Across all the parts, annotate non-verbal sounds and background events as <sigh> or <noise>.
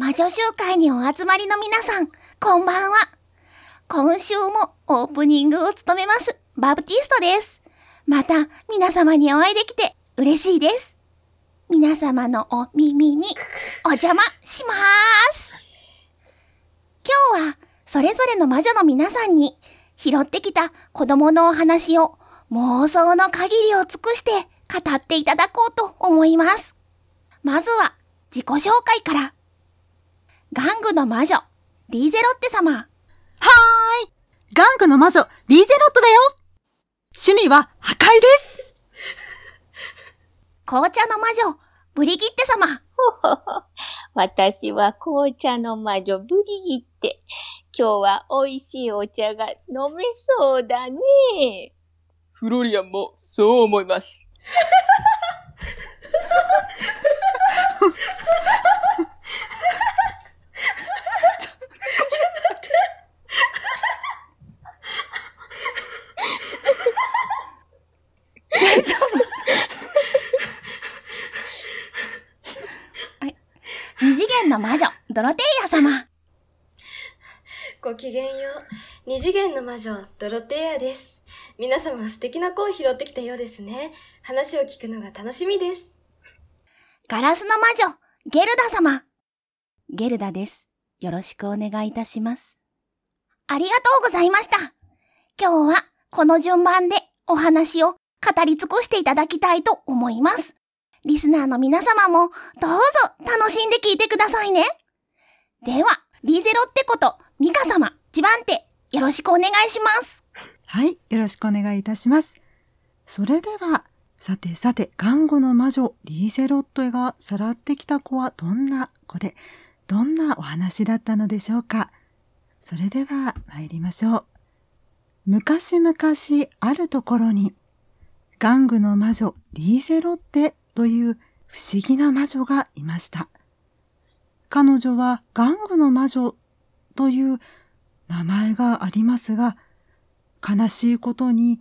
魔女集会にお集まりの皆さん、こんばんは。今週もオープニングを務めます、バプティストです。また、皆様にお会いできて嬉しいです。皆様のお耳にお邪魔しまーす。今日は、それぞれの魔女の皆さんに、拾ってきた子供のお話を妄想の限りを尽くして語っていただこうと思います。まずは、自己紹介から。玩具の魔女、リーゼロッテ様。はーい玩具の魔女、リーゼロットだよ趣味は破壊です紅茶の魔女、ブリギッテ様。<laughs> 私は紅茶の魔女、ブリギッテ。今日は美味しいお茶が飲めそうだね。フロリアンもそう思います。<laughs> 二次元の魔女、ドロテイア様。ごきげんよう。二次元の魔女、ドロテイアです。皆様素敵な声拾ってきたようですね。話を聞くのが楽しみです。ガラスの魔女、ゲルダ様。ゲルダです。よろしくお願いいたします。ありがとうございました。今日はこの順番でお話を語り尽くしていただきたいと思います。リスナーの皆様もどうぞ楽しんで聞いてくださいね。では、リーゼロってこと、ミカ様、一番手、よろしくお願いします。はい、よろしくお願いいたします。それでは、さてさて、看護の魔女、リーゼロットがさらってきた子はどんな子で、どんなお話だったのでしょうか。それでは参りましょう。昔々あるところに、玩具の魔女リーゼロッテという不思議な魔女がいました。彼女は玩具の魔女という名前がありますが、悲しいことに、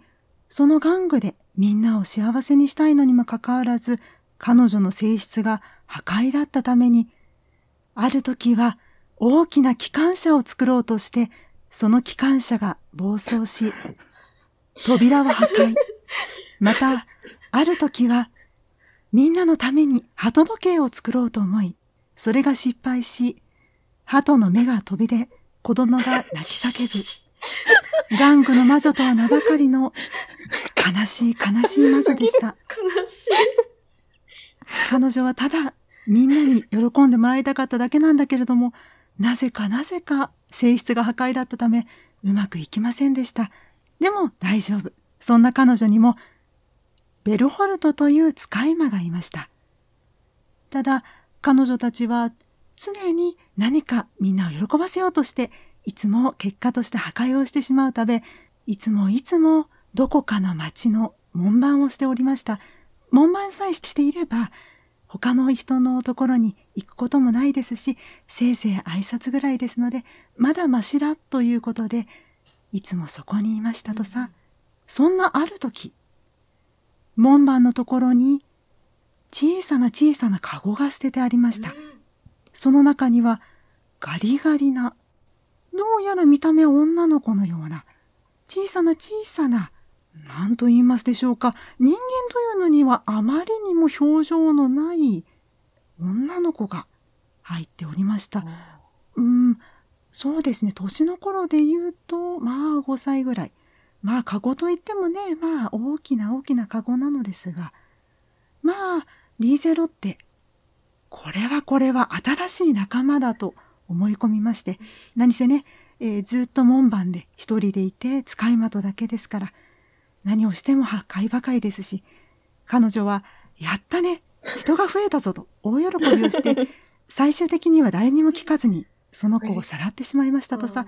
その玩具でみんなを幸せにしたいのにもかかわらず、彼女の性質が破壊だったために、ある時は大きな機関車を作ろうとして、その機関車が暴走し、扉を破壊。また、ある時は、みんなのために鳩時計を作ろうと思い、それが失敗し、鳩の目が飛びで子供が泣き叫ぶ。<laughs> 玩具の魔女とは名ばかりの悲しい悲しい魔女でした。悲しい。彼女はただみんなに喜んでもらいたかっただけなんだけれども、なぜかなぜか性質が破壊だったため、うまくいきませんでした。でも大丈夫。そんな彼女にも、ベルホルトという使い魔がいました。ただ、彼女たちは常に何かみんなを喜ばせようとしていつも結果として破壊をしてしまうため、いつもいつもどこかの町の門番をしておりました。門番さえしていれば、他の人のところに行くこともないですし、せいぜい挨拶ぐらいですので、まだましだということで、いつもそこにいましたとさ、そんなある時、門番のところに小さな小さなカゴが捨ててありました。その中にはガリガリなどうやら見た目は女の子のような、小さな小さな、何と言いますでしょうか、人間というのにはあまりにも表情のない女の子が入っておりました。うん、そうですね、年の頃で言うと、まあ5歳ぐらい。まあ、カゴといってもね、まあ、大きな大きなカゴなのですが、まあ、リーゼロって、これはこれは新しい仲間だと思い込みまして、何せね、えー、ずっと門番で一人でいて使い的だけですから、何をしても破壊ばかりですし、彼女は、やったね人が増えたぞと大喜びをして、<laughs> 最終的には誰にも聞かずに、その子をさらってしまいましたとさ。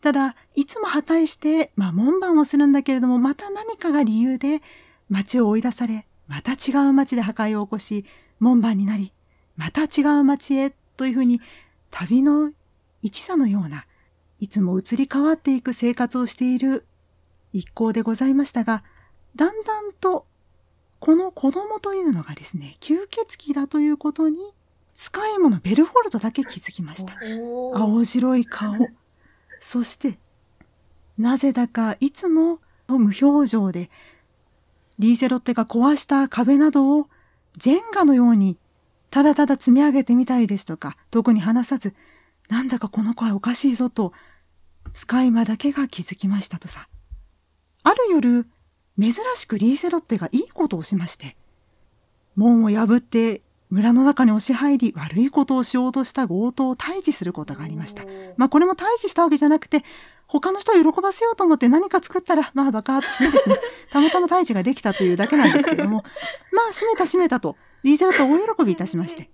ただ、いつも破壊して、まあ門番をするんだけれども、また何かが理由で町を追い出され、また違う町で破壊を起こし、門番になり、また違う町へというふうに旅の一座のような、いつも移り変わっていく生活をしている一行でございましたが、だんだんとこの子供というのがですね、吸血鬼だということに使い物ベルフォルトだけ気づきました。青白い顔。そして、なぜだかいつも無表情で、リーゼロッテが壊した壁などをジェンガのようにただただ積み上げてみたりですとか、特に話さず、なんだかこの子はおかしいぞと、使い魔だけが気づきましたとさ。ある夜、珍しくリーゼロッテがいいことをしまして、門を破って村の中に押し入り悪いことをしようとした強盗を退治することがありました。まあこれも退治したわけじゃなくて、他の人を喜ばせようと思って何か作ったら、まあ爆発してですね、<laughs> たまたま退治ができたというだけなんですけれども、<laughs> まあ閉めた閉めたと、リーゼロットは大喜びいたしまして。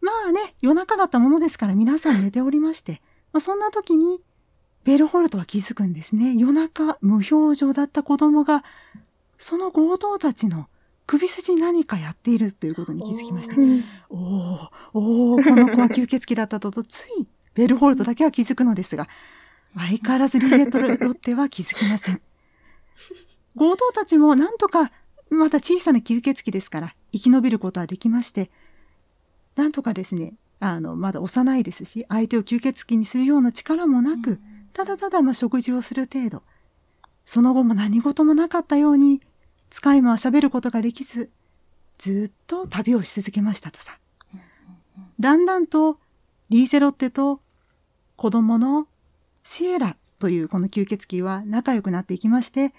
まあね、夜中だったものですから皆さん寝ておりまして、まあそんな時に、ベルホルトは気づくんですね。夜中、無表情だった子供が、その強盗たちの首筋に何かやっているということに気づきました。おおおおこの子は吸血鬼だったとと、つい、ベルホルトだけは気づくのですが、相変わらずリゼットロッテは気づきません。<laughs> 強盗たちもなんとか、まだ小さな吸血鬼ですから、生き延びることはできまして、なんとかですね、あの、まだ幼いですし、相手を吸血鬼にするような力もなく、ただただまあ食事をする程度。その後も何事もなかったように、使い魔は喋ることができず、ずっと旅をし続けましたとさ。だんだんと、リーゼロッテと子供のシエラというこの吸血鬼は仲良くなっていきまして、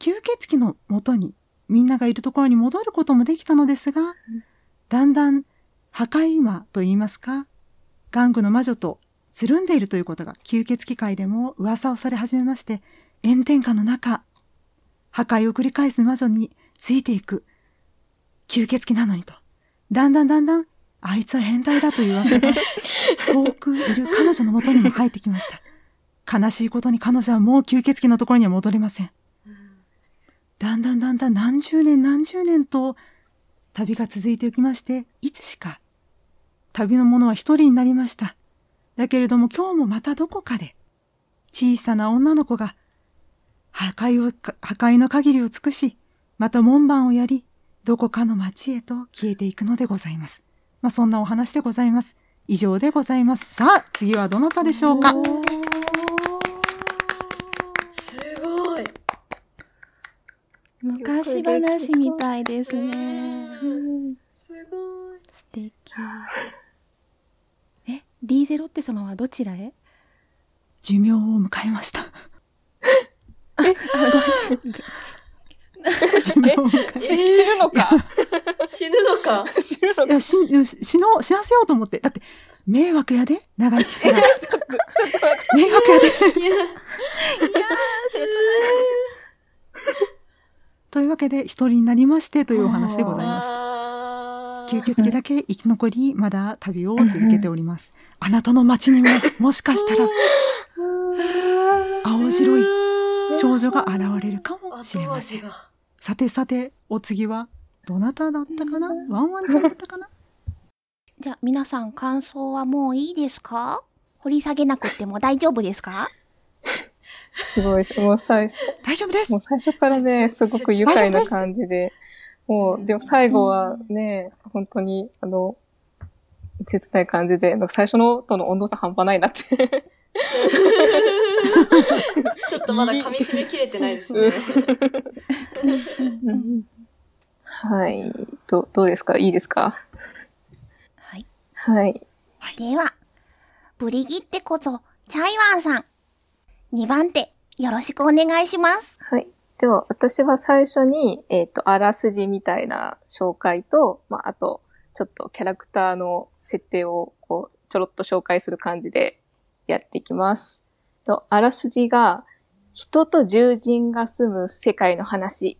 吸血鬼の元にみんながいるところに戻ることもできたのですが、だんだん破壊魔と言いますか、玩具の魔女とつるんでいるということが吸血鬼界でも噂をされ始めまして、炎天下の中、破壊を繰り返す魔女についていく吸血鬼なのにと、だんだんだんだんあいつは変態だという噂が遠くいる彼女の元にも入ってきました。悲しいことに彼女はもう吸血鬼のところには戻れません。だんだんだんだん何十年何十年と旅が続いていきまして、いつしか旅の者は一人になりました。だけれども今日もまたどこかで小さな女の子が破壊を、破壊の限りを尽くし、また門番をやり、どこかの町へと消えていくのでございます。まあそんなお話でございます。以上でございます。さあ、次はどなたでしょうかすごい。昔話みたいですね。すごい。素敵。え、リーゼロッテ様はどちらへ？寿命を迎えました。寿命を迎えし死ぬのか？死ぬのか？死ぬのかいや、死、死の、死なせようと思って。だって、迷惑やで長生きしたら。迷惑やで。いや、というわけで、一人になりましてというお話でございました。あ吸血鬼だけ生き残り、まだ旅を続けております。あなたの街にも、もしかしたら、青白い少女が現れるかもしれません。が。さてさて、お次は、どなただったかな？ワンワンちゃんだったかな？じゃあ皆さん感想はもういいですか？掘り下げなくても大丈夫ですか？すごいです。もう最大丈夫ですもう最初からね、すごく愉快な感じで、もう、でも最後はね、本当に、あの、切ない感じで、なんか最初のとの温度差半端ないなって。ちょっとまだ噛み締めきれてないですね。はい。ど、どうですか？いいですか？はい。はい。では、ブリギってこと、チャイワンさん。2番手、よろしくお願いします。はい。では、私は最初に、えっ、と、あらすじみたいな紹介と、まあ、あと、ちょっとキャラクターの設定を、こう、ちょろっと紹介する感じでやっていきます。とあらすじが、人と獣人が住む世界の話。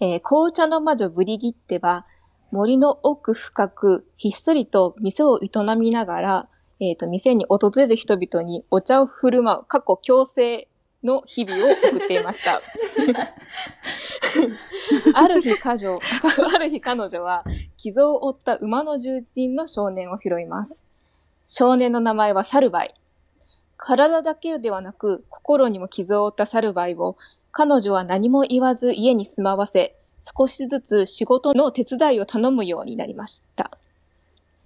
えー紅茶の魔女ブリギッテは、森の奥深く、ひっそりと店を営みながら、えっ、と、店に訪れる人々にお茶を振る舞う、過去強制の日々を送っていました。<laughs> ある日彼女、<laughs> ある日彼女は、傷を負った馬の獣人の少年を拾います。少年の名前はサルバイ。体だけではなく、心にも傷を負ったサルバイを、彼女は何も言わず家に住まわせ、少しずつ仕事の手伝いを頼むようになりました。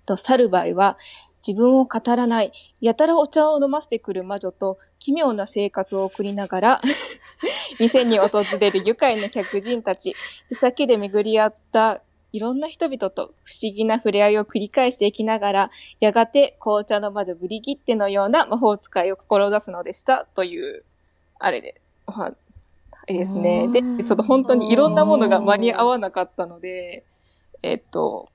と、サルバイは、自分を語らない、やたらお茶を飲ませてくる魔女と、奇妙な生活を送りながら、<laughs> 店に訪れる愉快な客人たち、手先で巡り合ったいろんな人々と不思議な触れ合いを繰り返していきながら、やがて紅茶の魔女ブリギッテのような魔法使いを志すのでした、という、あれで、はいですね。で、ちょっと本当にいろんなものが間に合わなかったので、えっと、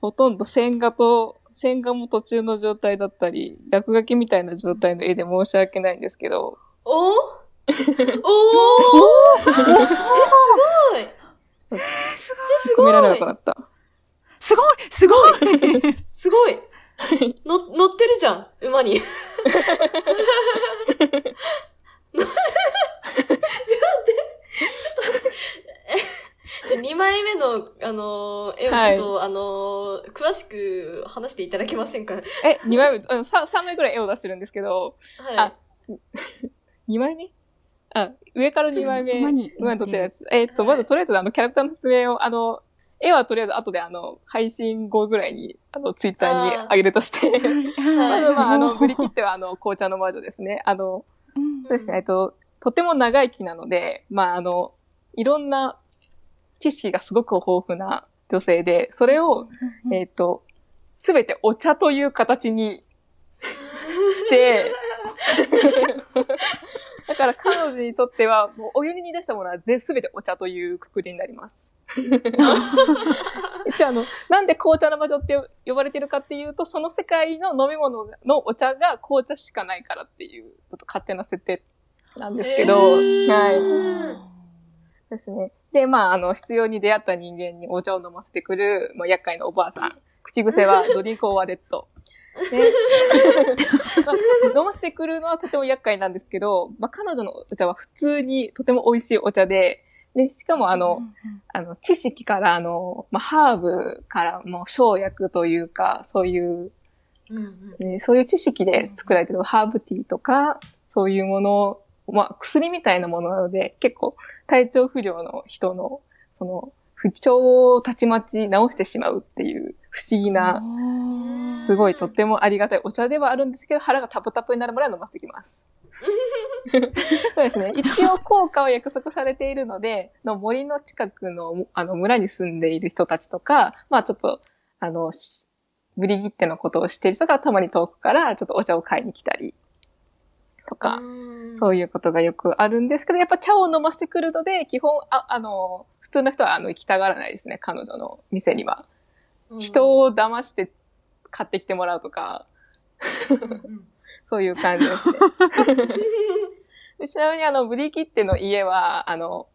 ほとんど線画と、線画も途中の状態だったり、落書きみたいな状態の絵で申し訳ないんですけど、おおおー？<laughs> え、すごい。込められなくなった。すごい。すごい。すごい。の、乗ってるじゃん、馬に。<laughs> <laughs> ちょっと待って、ちょっと待って。2枚目の、あのー絵をちょっと、あのー詳しく話していただけませんか？はい。え、2枚目、あの 3, 3枚ぐらい絵を出してるんですけど、あ <laughs> 2枚目？あ、上から2枚目、馬に撮ってるやつ。えっと、まずとりあえずあの、キャラクターの説明を、あの、絵はとりあえず後であの、配信後ぐらいに、あの、ツイッターに上げるとして。<laughs> まずは、あの、ブリキッテはあの、紅茶の魔女ですね。あの、そうですね、えっと、とても長生きなので、まあ、あの、いろんな知識がすごく豊富な女性で、それを、えっと、すべてお茶という形にして、<laughs> だから彼女にとっては、もうお湯に出したものは全すべてお茶というくくりになります。<laughs> じゃあ、あの、なんで紅茶の魔女って呼ばれてるかっていうと、その世界の飲み物のお茶が紅茶しかないからっていう、ちょっと勝手な設定なんですけど、はい。ですね。で、まあ、あの、必要に出会った人間にお茶を飲ませてくる、まあ、厄介なおばあさん。口癖はドリンクオアデッド。で、<laughs> まあ飲ませてくるのはとても厄介なんですけど、まあ、彼女のお茶は普通にとても美味しいお茶で、で、しかもあの、あの、知識から、あの、まあ、ハーブからもう生薬というか、そういう、うんうんえーそういう知識で作られてるハーブティーとか、そういうものを、まあ、薬みたいなものなので、結構体調不良の人の、その、不調をたちまち治してしまうっていう不思議な、すごいとってもありがたいお茶ではあるんですけど、腹がタプタプになるまで飲ませてきます。<laughs> そうですね。一応効果は約束されているので、の森の近くのあの村に住んでいる人たちとか、まあちょっと、あの、しブリギッテのことを知っている人がたまに遠くからちょっとお茶を買いに来たりとか、そういうことがよくあるんですけど、やっぱ茶を飲ませてくるので、基本、あ、あの、普通の人はあの行きたがらないですね、彼女の店には。うん。人を騙して買ってきてもらうとか、うんそういう感じですね。<laughs> でちなみにあの、ブリキッテの家は、あの、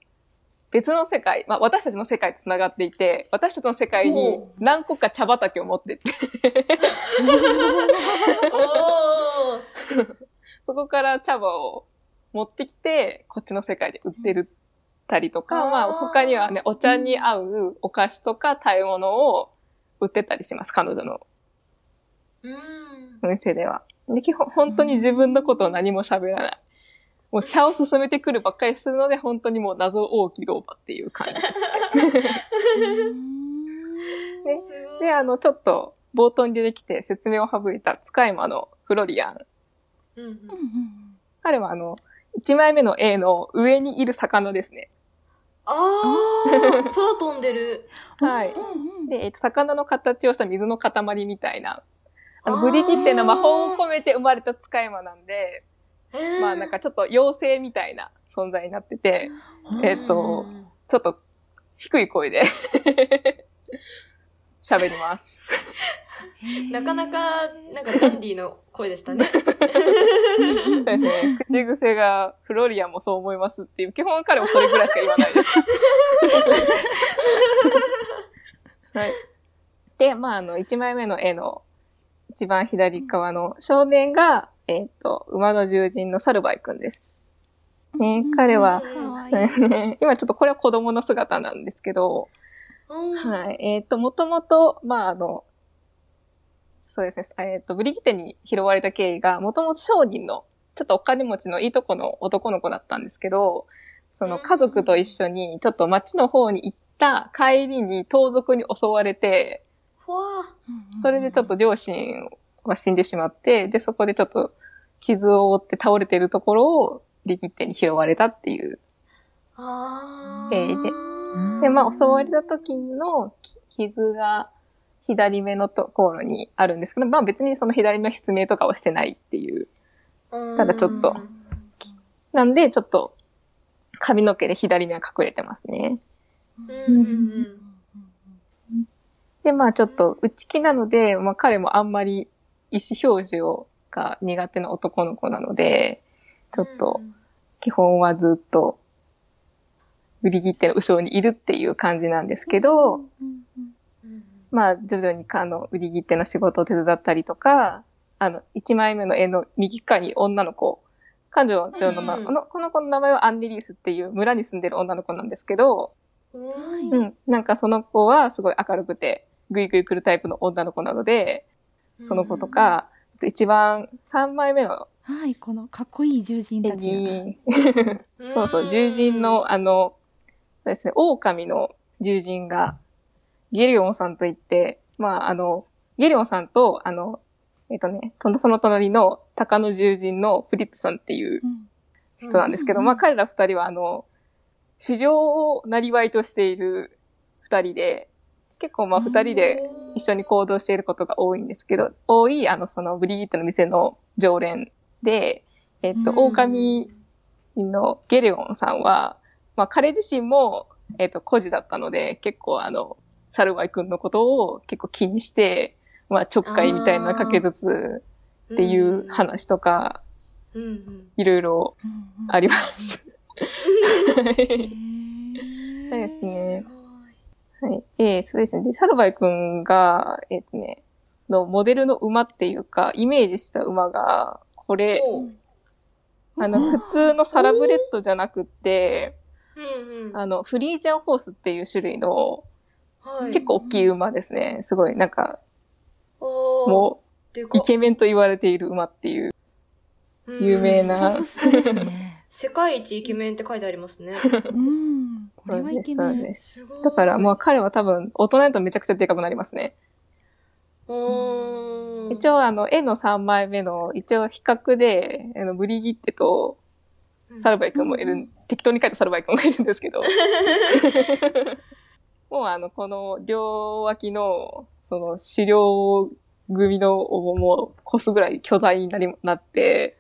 別の世界、まあ私たちの世界と繋がっていて、私たちの世界に何個か茶畑を持ってて、<laughs> おー。<laughs> そこから茶葉を持ってきて、こっちの世界で売ってるたりとか、あーまあ他にはね、お茶に合うお菓子とか食べ物を売ってたりします、彼女の。うん。お店では。で、基本、本当に自分のことを何も喋らない。もう茶を進めてくるばっかりするので、本当にもう謎多き老婆っていう感じ。で <laughs> す。で、あの、ちょっと冒頭に出てきて説明を省いた使い魔のフロリアン。うんうん。彼はあの、1枚目の A の上にいる魚ですね。あー、<laughs> 空飛んでる。はい。で、えっと、魚の形をした水の塊みたいな。あの、ブリキッテの魔法を込めて生まれた使い魔なんで、まあなんかちょっと妖精みたいな存在になってて、えっと、ちょっと低い声で <laughs> 喋ります。<laughs> なかなか、なんかダンディーの声でしたね。そうですね。口癖が、フロリアンもそう思いますっていう、基本彼もそれぐらいしか言わないです。<laughs> はい。で、まあ、あの、1枚目の絵の一番左側の少年が、えっ、と、馬の獣人のサルバイくんです。ね、彼は、うん <laughs> 今ちょっとこれは子供の姿なんですけど、うんはい。えっ、と、もともと、まあ、あの、そうですね。えっ、と、ブリギテに拾われた経緯が、もともと商人の、ちょっとお金持ちのいいとこの男の子だったんですけど、その家族と一緒に、ちょっと町の方に行った帰りに盗賊に襲われて、ふわそれでちょっと両親は死んでしまって、で、そこでちょっと傷を負って倒れてるところをリギッテに拾われたっていう。あえーーで、まあ、襲われた時の傷が左目のところにあるんですけど、まあ別にその左目の失明とかはしてないっていう。ただちょっとなんで、ちょっと髪の毛で左目は隠れてますね。うんうんうんで、まあちょっと内気なので、まあ彼もあんまり意思表示をが苦手な男の子なので、ちょっと基本はずっと売り切っての後ろにいるっていう感じなんですけど、うんまあ徐々にあの売り切手の仕事を手伝ったりとか、あの、1枚目の絵の右側に女の子、彼女の名、うんこのこの子の名前はアンネリースっていう村に住んでる女の子なんですけど、うんうん、なんかその子はすごい明るくて、ぐいぐい来るタイプの女の子なので、その子とか、あと一番3枚目のはい、このかっこいい獣人絵たち <laughs> そうそう、獣人の、あの、そうですね、狼の獣人が、ゲリオンさんといって、まあ、あの、ゲリオンさんと、あの、えっ、とね、そのその隣の鷹の獣人のフリッツさんっていううん。人なんですけど、うん。まあ、彼ら二人は、あの、狩猟をなりわいとしている二人で、結構まあ、二人で一緒に行動していることが多いんですけど、多い、あの、そのブリギットの店の常連で、えっ、と、うん。狼のゲレオンさんは、まあ彼自身も、えっ、と、孤児だったので、結構あの、サルバイ君のことを結構気にして、まあちょっかいみたいな掛けずつっていう話とか、うんうんいろいろあります。そうですね。はい。で、そうですね。で、サルバイ君が、えっ、とね、のモデルの馬っていうか、イメージした馬が、これ、あの、普通のサラブレッドじゃなくって、うんうんあの、フリージャンホースっていう種類の、はい結構大きい馬ですね。すごい、なんか、もう、イケメンと言われている馬っていう、有名なふっさふっさですね。<laughs> 世界一イケメンって書いてありますね。うん。これはイケメン。そうですす。だから、まあ彼は多分、大人だとめちゃくちゃでかくなりますね。おー一応、あの、絵の3枚目の、一応比較で、あの、ブリギッテと、サルバイ君もいる、うん適当に書いたサルバイ君もいるんですけど、<laughs> もうあの、この両脇の、その、狩猟組のをもう、越すぐらい巨大になり、なって、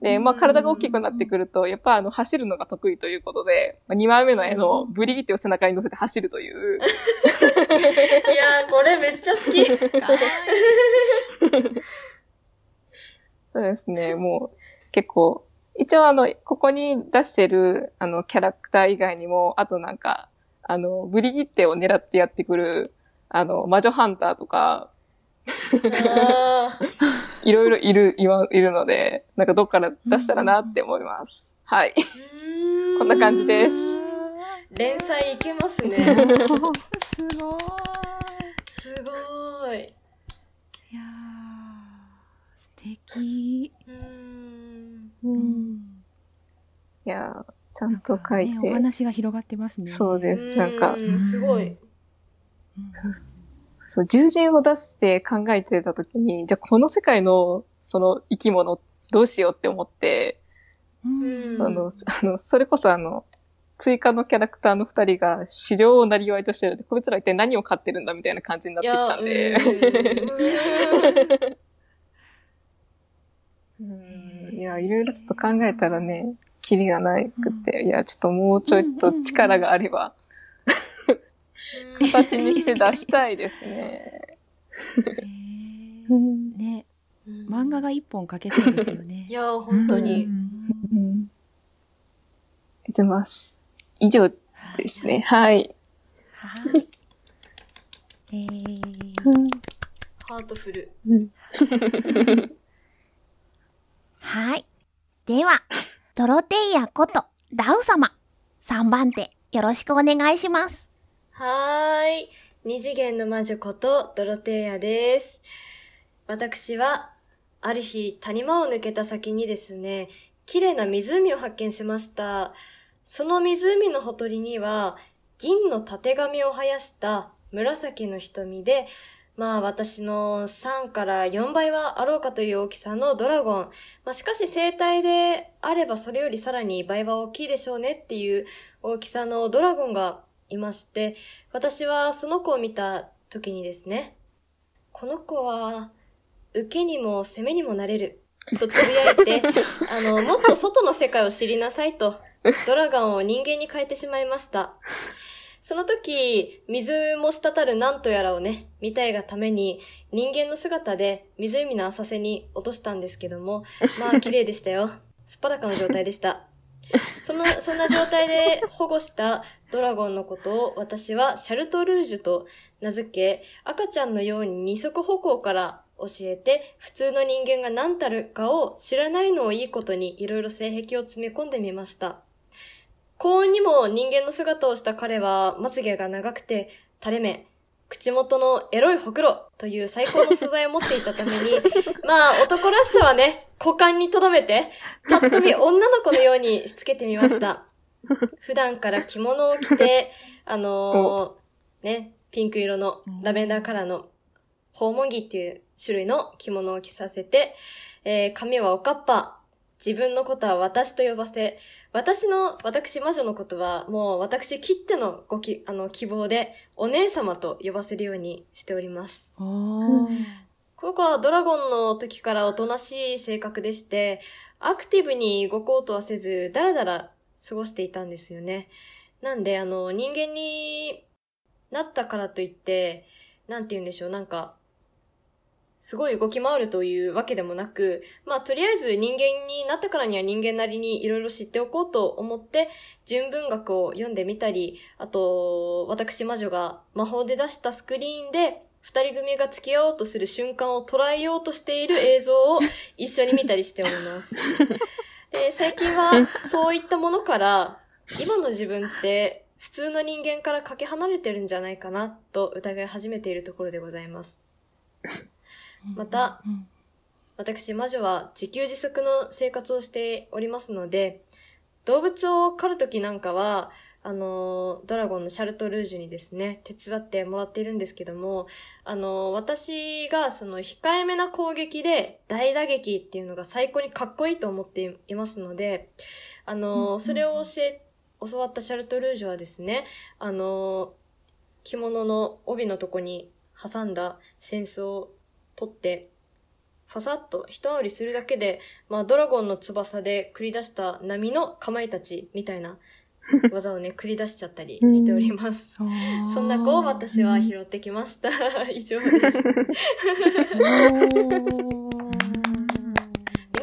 で、まあ、体が大きくなってくると、やっぱあの、走るのが得意ということで、まあ、2枚目の絵のブリギッテを背中に乗せて走るという、<laughs> いやー、これめっちゃ好き。そうですね、もう、結構、一応あの、ここに出してる、あの、キャラクター以外にも、あとなんか、あの、ブリギッテを狙ってやってくる、あの、魔女ハンターとか、いろいろいる、いわいるので、なんかどっから出したらなって思います。はい。こんな感じです。連載いけますね。すごい。すごい。いやー、素敵。うーん。うん。いやーちゃんと書いね、おて、話が広がってますね。そうです。なんか、うんすごい。うんそう、獣人を出して考えてた時に、じゃあこの世界の、その生き物、どうしようって思って、あの、あの、それこそあの、追加のキャラクターの二人が狩猟をなりわいとしてるんで、こいつら一体何を飼ってるんだみたいな感じになってきたんで。うん <laughs> いや、いろいろちょっと考えたらね、キリがないくって、いや、ちょっともうちょいと力があれば、形にして出したいですね。へー。うんね、漫画が一本描けそうですよね。い。やー、本当うに。ん。うん。出てます。以上ですね。はい。はい。えー、ハートフル。はい。では、ドロテイヤことラウ様、3番手、よろしくお願いします。はーい。二次元の魔女ことドロテイヤです。私は、ある日、谷間を抜けた先にですね、綺麗な湖を発見しました。その湖のほとりには、銀の縦紙を生やした紫の瞳で、まあ私の3から4倍はあろうかという大きさのドラゴン。まあしかし生体であればそれよりさらに倍は大きいでしょうねっていう大きさのドラゴンがいまして、私はその子を見た時にですね、この子は受けにも攻めにもなれる。とつぶやいて、<laughs> あの、もっと外の世界を知りなさいと、ドラゴンを人間に変えてしまいました。その時、水も滴るなんとやらをね、見たいがために、人間の姿で湖の浅瀬に落としたんですけども、まあ <laughs> 綺麗でしたよ。すっぱだかの状態でした。その、そんな状態で保護したドラゴンのことを私はシャルトルージュと名付け、赤ちゃんのように二足歩行から教えて、普通の人間が何たるかを知らないのをいいことにいろいろ性癖を詰め込んでみました。幸運にも人間の姿をした彼はまつげが長くて垂れ目、口元のエロいほくろという最高の素材を持っていたために、<laughs> まあ男らしさはね、股間に留めて、ぱっと見女の子のようにしつけてみました。<laughs> 普段から着物を着て、あのーね、ピンク色のラベンダーカラーの訪問着っていう種類の着物を着させて、えー髪はおかっぱ、自分のことは私と呼ばせ、私の、私魔女のことは、もう私切ってのごき、あの、希望で、お姉様と呼ばせるようにしております。この子はドラゴンの時からおとなしい性格でして、アクティブに動こうとはせず、だらだら過ごしていたんですよね。なんで、あの、人間になったからといって、なんて言うんでしょう、なんか、すごい動き回るというわけでもなく、まあ、とりあえず人間になったからには人間なりにいろいろ知っておこうと思って、純文学を読んでみたり、あと、私魔女が魔法で出したスクリーンで、二人組が付き合おうとする瞬間を捉えようとしている映像を一緒に見たりしております。<laughs> で、最近はそういったものから、今の自分って普通の人間からかけ離れてるんじゃないかなと疑い始めているところでございます。また、うん私、魔女は自給自足の生活をしておりますので、動物を狩るときなんかは、あの、ドラゴンのシャルトルージュにですね、手伝ってもらっているんですけども、あの、私がその控えめな攻撃で大打撃っていうのが最高にかっこいいと思っていますので、あの、それを教え、教わったシャルトルージュはですね、あの、着物の帯のとこに挟んだ扇子を取って、ファサッと一回りするだけで、まあ、ドラゴンの翼で繰り出した波のかまいたちみたいな <laughs> 技をね、繰り出しちゃったりしております。おーそんな子を私は拾ってきました。<laughs> 以上です。皆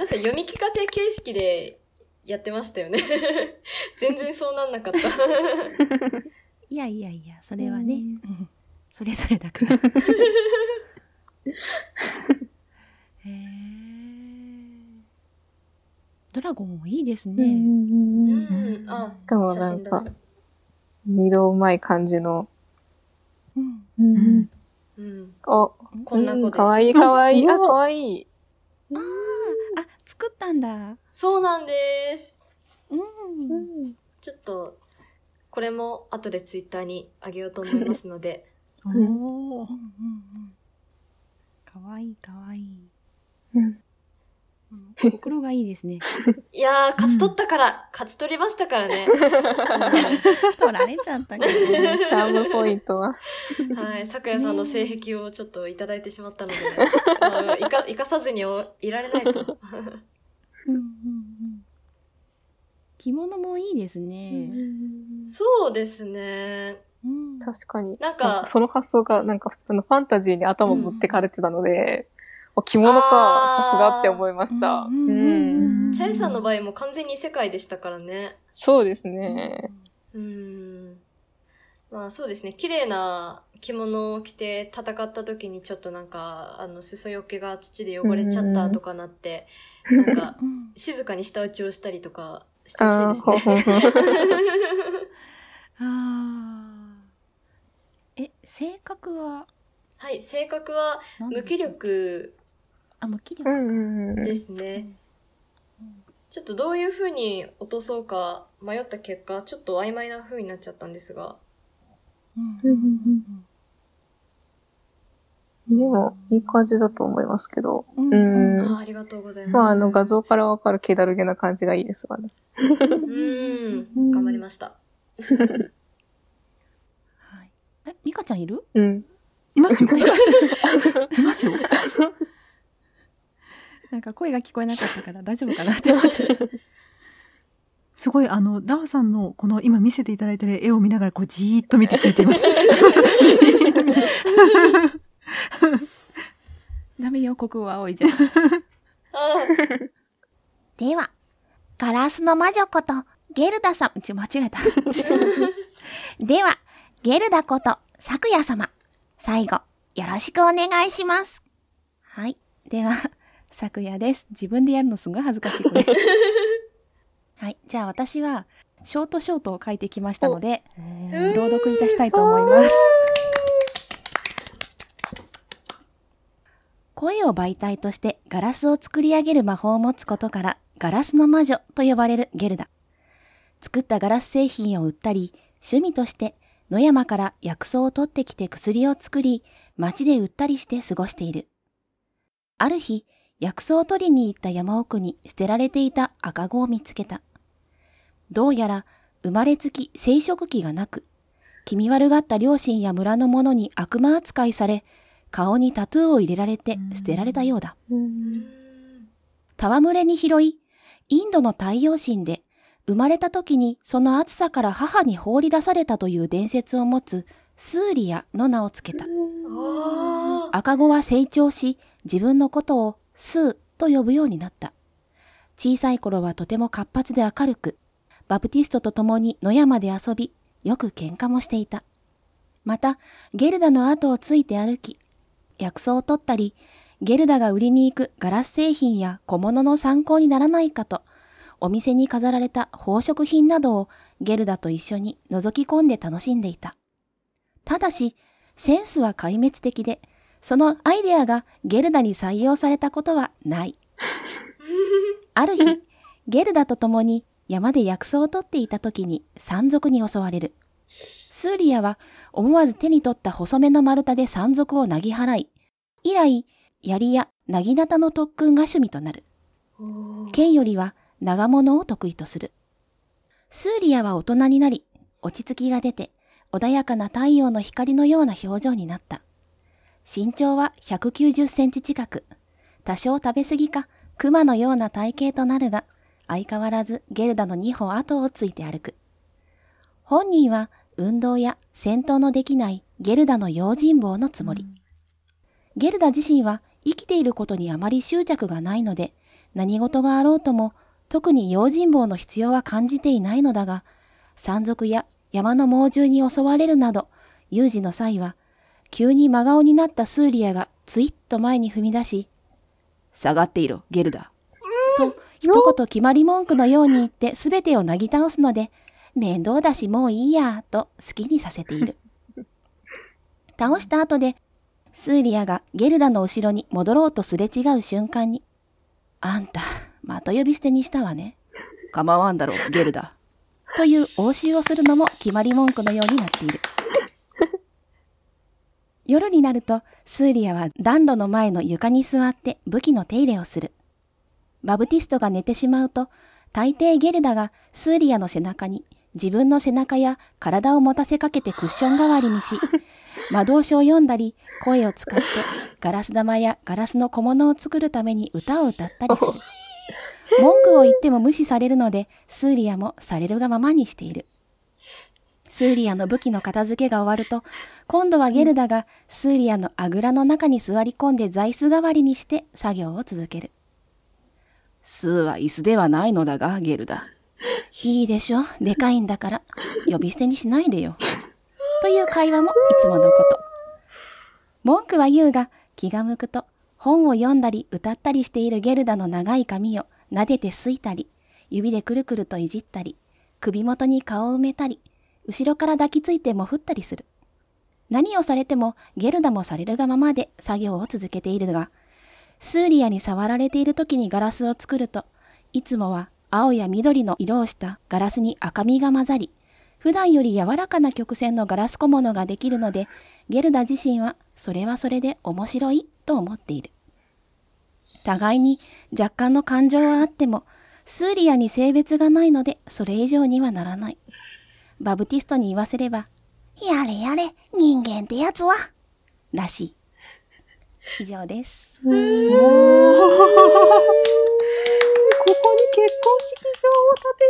さん読み聞かせ形式でやってましたよね。<laughs> 全然そうなんなかった。いやいやいや、それはね、うんそれぞれだから。<laughs> へえ。ドラゴンもいいですね。うん。あ、しかも写なんか二度うまい感じの。うん。うんうん。お、こんな子です。かわいいかわいい。あ、かわいい。あ、作ったんだ。そうなんです。うん。ちょっと、これも後でツイッターにあげようと思いますので。うんうんうん。かわいいかわいい。うんうんほくろがいいですね。<laughs> いやー、勝ち取ったから、勝ち取りましたからね。取られちゃったけど。チャームポイントは。はい、咲夜さんの性癖をちょっといただいてしまったので、あのいか、生かさずにおいられないと。うんうんうん。着物もいいですね。そうですね。うん確かに。なんかその発想が、なんか、あのファンタジーに頭持ってかれてたので、お着物か、さすがって思いました。うんうんうんうんチャイさんの場合も完全に異世界でしたからね。そうですね。うん。まあそうですね。綺麗な着物を着て戦った時にちょっとなんか、あの、裾よけが土で汚れちゃったとかなって、なんか、うん静かに舌打ちをしたりとかしてほしいですね。あー <laughs> え、性格は？はい、性格は何無気力あ、無気力。うんうんうんですね。ちょっとどういう風に落とそうか迷った結果、ちょっと曖昧な風になっちゃったんですが。うんうんうんうでも、いい感じだと思いますけど。うんうん。あありがとうございます。まあ、あの、画像からわかる気だるげな感じがいいですわね。うん。頑張りました。<laughs> ミカちゃんいる？うん。いますよ。<laughs> いますよ。<laughs> なんか声が聞こえなかったから大丈夫かなって思っちゃった。<laughs> すごい、あの、ダオさんのこの今見せていただいてる絵を見ながら、こう、じーっと見て聞いていました。ダメよ、国王青いじゃん。あでは、ガラスの魔女こと、ゲルダさん、ちょ、間違えた。では、ゲルダこと、咲夜様、最後、よろしくお願いします。はい。では、<laughs> 昨夜です。自分でやるのすごい恥ずかしい、これ。はい。じゃあ私は、ショートショートを書いてきましたので、朗読いたしたいと思います。声を媒体としてガラスを作り上げる魔法を持つことから、ガラスの魔女と呼ばれるゲルダ。作ったガラス製品を売ったり、趣味として野山から薬草を取ってきて薬を作り、街で売ったりして過ごしている。ある日、薬草を取りに行った山奥に捨てられていた赤子を見つけた。どうやら生まれつき生殖器がなく、気味悪がった両親や村の者に悪魔扱いされ、顔にタトゥーを入れられて捨てられたようだ。戯れに拾い、インドの太陽神で生まれた時にその暑さから母に放り出されたという伝説を持つスーリアの名をつけた。あ赤子は成長し、自分のことをスーと呼ぶようになった。小さい頃はとても活発で明るく、バプティストと共に野山で遊び、よく喧嘩もしていた。また、ゲルダの後をついて歩き、薬草を取ったり、ゲルダが売りに行くガラス製品や小物の参考にならないかと、お店に飾られた宝飾品などをゲルダと一緒に覗き込んで楽しんでいた。ただし、センスは壊滅的で、そのアイデアがゲルダに採用されたことはない。ある日、ゲルダと共に山で薬草を取っていた時に山賊に襲われる。スーリアは思わず手に取った細めの丸太で山賊をなぎ払い、以来、槍やなぎなたの特訓が趣味となる。剣よりは長物を得意とする。スーリアは大人になり、落ち着きが出て、穏やかな太陽の光のような表情になった。身長は190センチ近く、多少食べ過ぎか、熊のような体型となるが、相変わらずゲルダの2歩後をついて歩く。本人は運動や戦闘のできないゲルダの用心棒のつもり。ゲルダ自身は生きていることにあまり執着がないので、何事があろうとも特に用心棒の必要は感じていないのだが、山賊や山の猛獣に襲われるなど、有事の際は、急に真顔になったスーリアがツイッと前に踏み出し、下がっていろ、ゲルダ。と、一言決まり文句のように言って全てをなぎ倒すので、面倒だしもういいや、と好きにさせている。倒した後で、スーリアがゲルダの後ろに戻ろうとすれ違う瞬間に、あんた、また呼び捨てにしたわね。構わんだろう、ゲルダ。という応酬をするのも決まり文句のようになっている。夜になると、スーリアは暖炉の前の床に座って武器の手入れをする。バブティストが寝てしまうと、大抵ゲルダがスーリアの背中に自分の背中や体を持たせかけてクッション代わりにし、魔導書を読んだり、声を使ってガラス玉やガラスの小物を作るために歌を歌ったりする。文句を言っても無視されるので、スーリアもされるがままにしている。スーリアの武器の片付けが終わると、今度はゲルダがスーリアのあぐらの中に座り込んで座椅子代わりにして作業を続ける。スーは椅子ではないのだが、ゲルダ。いいでしょ？でかいんだから。呼び捨てにしないでよ。という会話もいつものこと。文句は言うが、気が向くと、本を読んだり歌ったりしているゲルダの長い髪を撫でてすいたり、指でくるくるといじったり、首元に顔を埋めたり、後ろから抱きついてもふったりする。何をされてもゲルダもされるがままで作業を続けているが、スーリアに触られている時にガラスを作ると、いつもは青や緑の色をしたガラスに赤みが混ざり、普段より柔らかな曲線のガラス小物ができるので、ゲルダ自身はそれはそれで面白いと思っている。互いに若干の感情はあっても、スーリアに性別がないのでそれ以上にはならない。バブティストに言わせれば、やれやれ、人間ってやつは。らしい。以上です。<laughs> ここに結婚式場を建て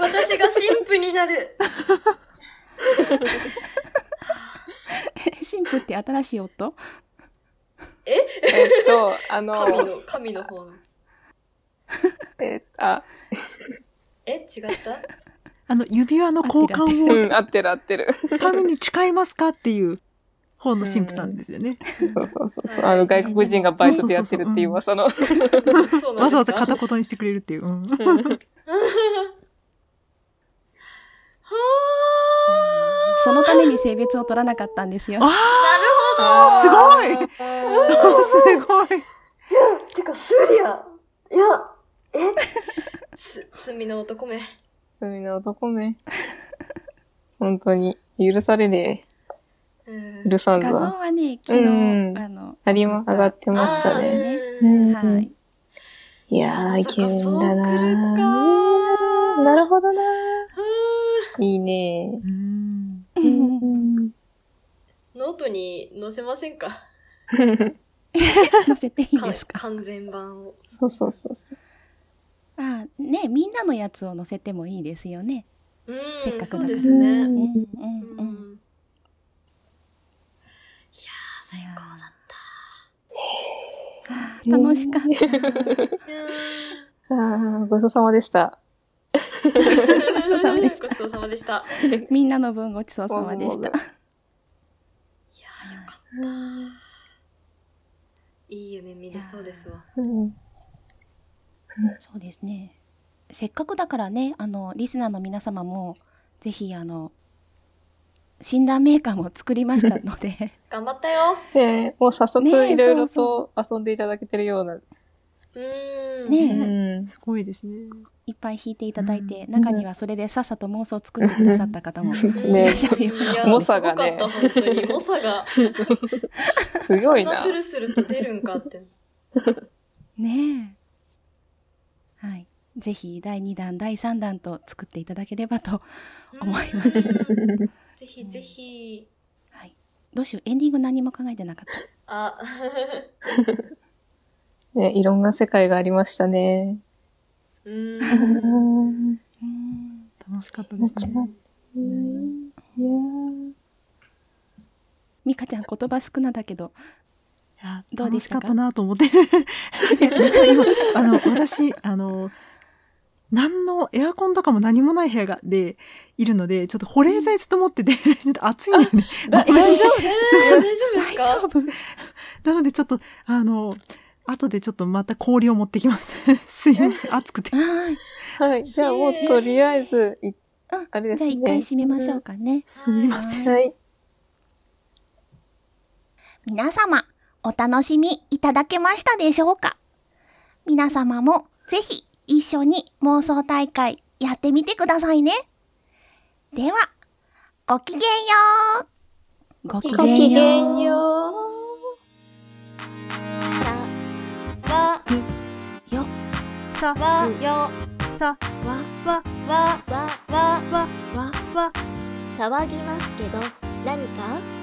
よ私が神父になる。<laughs> 神父って新しい夫？う。えっと、あの、神の、神の方の。<laughs> えあ、え？違った？あの、指輪の交う換ん、合ってる合ってる。を神に誓いますか？っていう方の神父さんですよね。そうそうそうそう。あの、外国人がバイトでやってるっていう噂の。わざわざ片言にしてくれるっていう。うん。そのために性別を取らなかったん。ですよ。あすごいすごいてか、スーリアいや、えす、罪の男め。罪の男め。本当に、許されねうんえ。許さん画像だ。はね、昨日、うんあの、ありま、上がってましたあね。ーうんはい。いやー、イケメンだな来るかーなるほどなういいねうんー。うんんノートに載せませんか？<laughs> 載せていいですか？完全版を。そうそうそうそう。あね、みんなのやつを載せてもいいですよね。うん、せっかくだからそうですね。うん、うん、ううん。ん。最高だった。楽しかった。あーごちそうさまでした。ごちそうさまでしたごちそうさまでした。みんなの分ごちそうさまでした。いやー、よかった。いい夢見れそうですわ。うんそうですね。せっかくだからね、あの、リスナーの皆様も、ぜひ、あの、診断メーカーも作りましたので、<laughs> 頑張ったよ。ねえもう早速いろいろそと遊んでいただけてるような。うーん。ねうんすごいですね。いっぱい弾いていただいて、うん中にはそれでさっさと妄想を作ってくださった方もいらっしゃるよ。いや、猛者がねすごかった、本当に。猛者が、<laughs> すごいな。スルスルと出るんかって。ねえ。はい。ぜひ、第2弾、第3弾と作っていただければと思います。ぜひぜひ。はい。どうしよう、エンディング何も考えてなかった？あ、<laughs> ね、いろんな世界がありましたね。う。うんん。うん。楽しかったですね。いやーミカちゃん言葉少なだけど、いやどうでしか？楽したかったなと思って。<laughs> 実は今、あの、私、あの、何のエアコンとかも何もない部屋がでいるので、ちょっと保冷剤ずっと持ってて、<laughs> ちょっと暑いんだよね。大丈夫？<laughs> 大丈夫です大か丈夫なのでちょっと、あの、後でちょっとまた氷を持ってきます。<laughs> すいません、暑くて。はい。はい。じゃあもうとりあえず、いうんあれですね。じゃあ一回締めましょうかね。すみません。はい。皆様、お楽しみいただけましたでしょうか？皆様もぜひ一緒に妄想大会やってみてくださいね。では、ごきげんよう。ごきげんよう。わよ。さわよ。さわわわわわわ。わ騒ぎますけど何か？